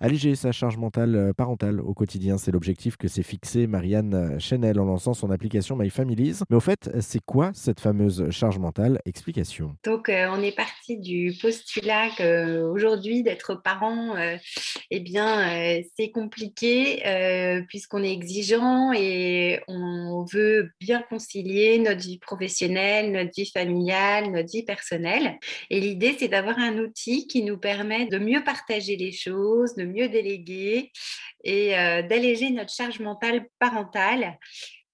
Alléger sa charge mentale euh, parentale au quotidien, c'est l'objectif que s'est fixé Marianne Chanel en lançant son application My Families. Mais au fait, c'est quoi cette fameuse charge mentale? Explication. Donc, euh, on est parti du postulat qu'aujourd'hui, d'être parent, euh, eh bien, c'est compliqué puisqu'on est exigeant et on veut bien concilier notre vie professionnelle, notre vie familiale, notre vie personnelle. Et l'idée, c'est d'avoir un outil qui nous permet de mieux partager les choses, de mieux déléguer et euh, d'alléger notre charge mentale parentale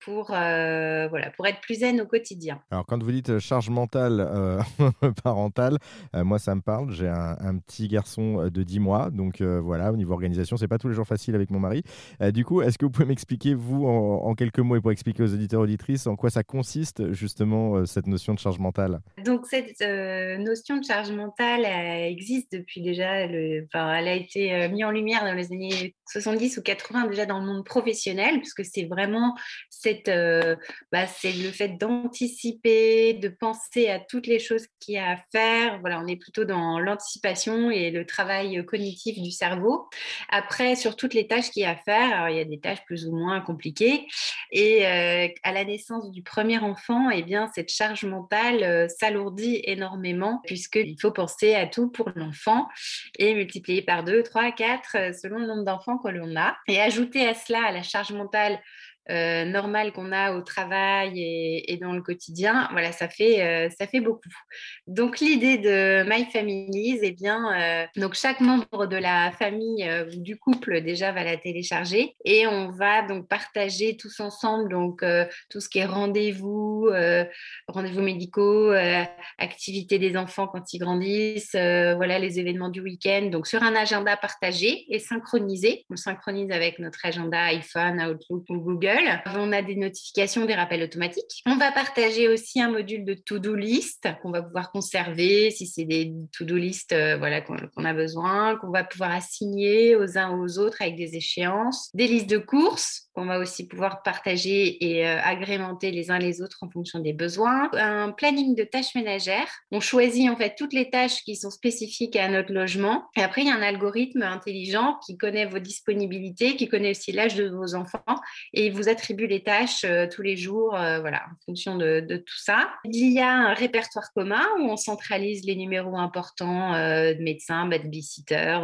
pour, euh, voilà, pour être plus zen au quotidien. Alors, quand vous dites euh, charge mentale euh, parentale, moi, ça me parle. J'ai un, petit garçon de 10 mois. Donc, voilà, au niveau organisation, c'est pas tous les jours facile avec mon mari. du coup, est-ce que vous pouvez m'expliquer, vous, en, quelques mots, et pour expliquer aux auditeurs auditrices, en quoi ça consiste, justement, cette notion de charge mentale? Donc, cette notion de charge mentale existe depuis déjà, le, enfin, elle a été mise en lumière dans les années 70 ou 80, déjà dans le monde professionnel, puisque c'est vraiment cette euh, bah, c'est le fait d'anticiper, de penser à toutes les choses qu'il y a à faire. Voilà, on est plutôt dans l'anticipation et le travail cognitif du cerveau. Après, sur toutes les tâches qu'il y a à faire, il y a des tâches plus ou moins compliquées. Et euh, à la naissance du premier enfant, eh bien, cette charge mentale euh, s'alourdit énormément puisqu'il faut penser à tout pour l'enfant et multiplier par 2, 3, 4 selon le nombre d'enfants que l'on a. Et ajouter à cela la charge mentale euh, normal qu'on a au travail et, dans le quotidien, voilà, ça fait, euh, ça fait beaucoup. Donc l'idée de My Families, eh bien, euh, donc chaque membre de la famille ou du couple déjà va la télécharger et on va donc partager tous ensemble donc tout ce qui est rendez-vous, rendez-vous médicaux, activités des enfants quand ils grandissent, voilà les événements du week-end, donc sur un agenda partagé et synchronisé. On synchronise avec notre agenda iPhone, Outlook ou Google on a des notifications, des rappels automatiques. On va partager aussi un module de to-do list qu'on va pouvoir conserver si c'est des to-do list euh, voilà, qu'on a besoin, qu'on va pouvoir assigner aux uns aux autres avec des échéances, des listes de courses qu'on va aussi pouvoir partager et euh, agrémenter les uns les autres en fonction des besoins. Un planning de tâches ménagères. On choisit en fait toutes les tâches qui sont spécifiques à notre logement. Et après, il y a un algorithme intelligent qui connaît vos disponibilités, qui connaît aussi l'âge de vos enfants et il vous attribue les tâches euh, tous les jours, euh, voilà, en fonction de, tout ça. Il y a un répertoire commun où on centralise les numéros importants de médecins, babysitter,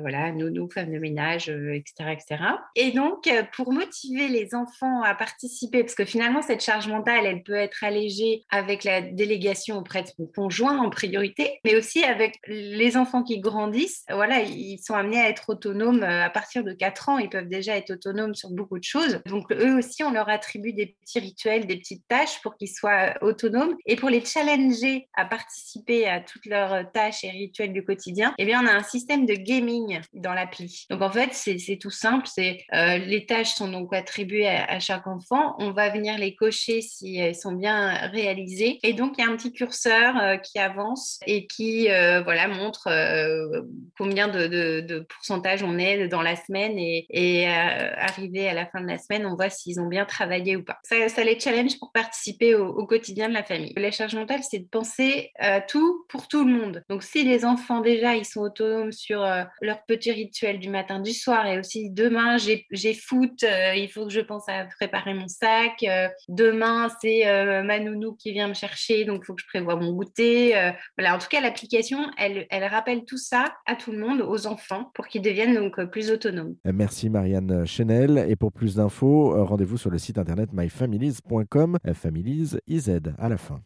voilà, nous, femmes de ménage, etc., etc. Et donc, pour moi, motiver les enfants à participer, parce que finalement, cette charge mentale, elle peut être allégée avec la délégation auprès de son conjoint en priorité, mais aussi avec les enfants qui grandissent. Voilà, ils sont amenés à être autonomes euh, à partir de 4 ans. Ils peuvent déjà être autonomes sur beaucoup de choses. Donc, eux aussi, on leur attribue des petits rituels, des petites tâches pour qu'ils soient autonomes. Et pour les challenger à participer à toutes leurs tâches et rituels du quotidien, eh bien, on a un système de gaming dans l'appli. Donc, en fait, c'est tout simple. C'est euh, les tâches sont donc à, chaque enfant. On va venir les cocher si elles sont bien réalisées. Et donc, il y a un petit curseur euh, qui avance et qui euh, voilà, montre euh, combien de, pourcentage on est dans la semaine. Et, et arrivé à la fin de la semaine, on voit s'ils ont bien travaillé ou pas. Ça, les challenge pour participer au, quotidien de la famille. La charge mentale, c'est de penser à tout pour tout le monde. Donc, si les enfants, déjà, ils sont autonomes sur leur petit rituel du matin, du soir, et aussi demain, j'ai foot, euh, il faut que je pense à préparer mon sac. Euh, demain, c'est euh, ma nounou qui vient me chercher, donc il faut que je prévoie mon goûter. voilà, en tout cas, l'application, elle, elle rappelle tout ça à tout le monde, aux enfants, pour qu'ils deviennent donc plus autonomes. Merci Marianne Chenel. Et pour plus d'infos, rendez-vous sur le site internet myfamilies.com. Families IZ à la fin.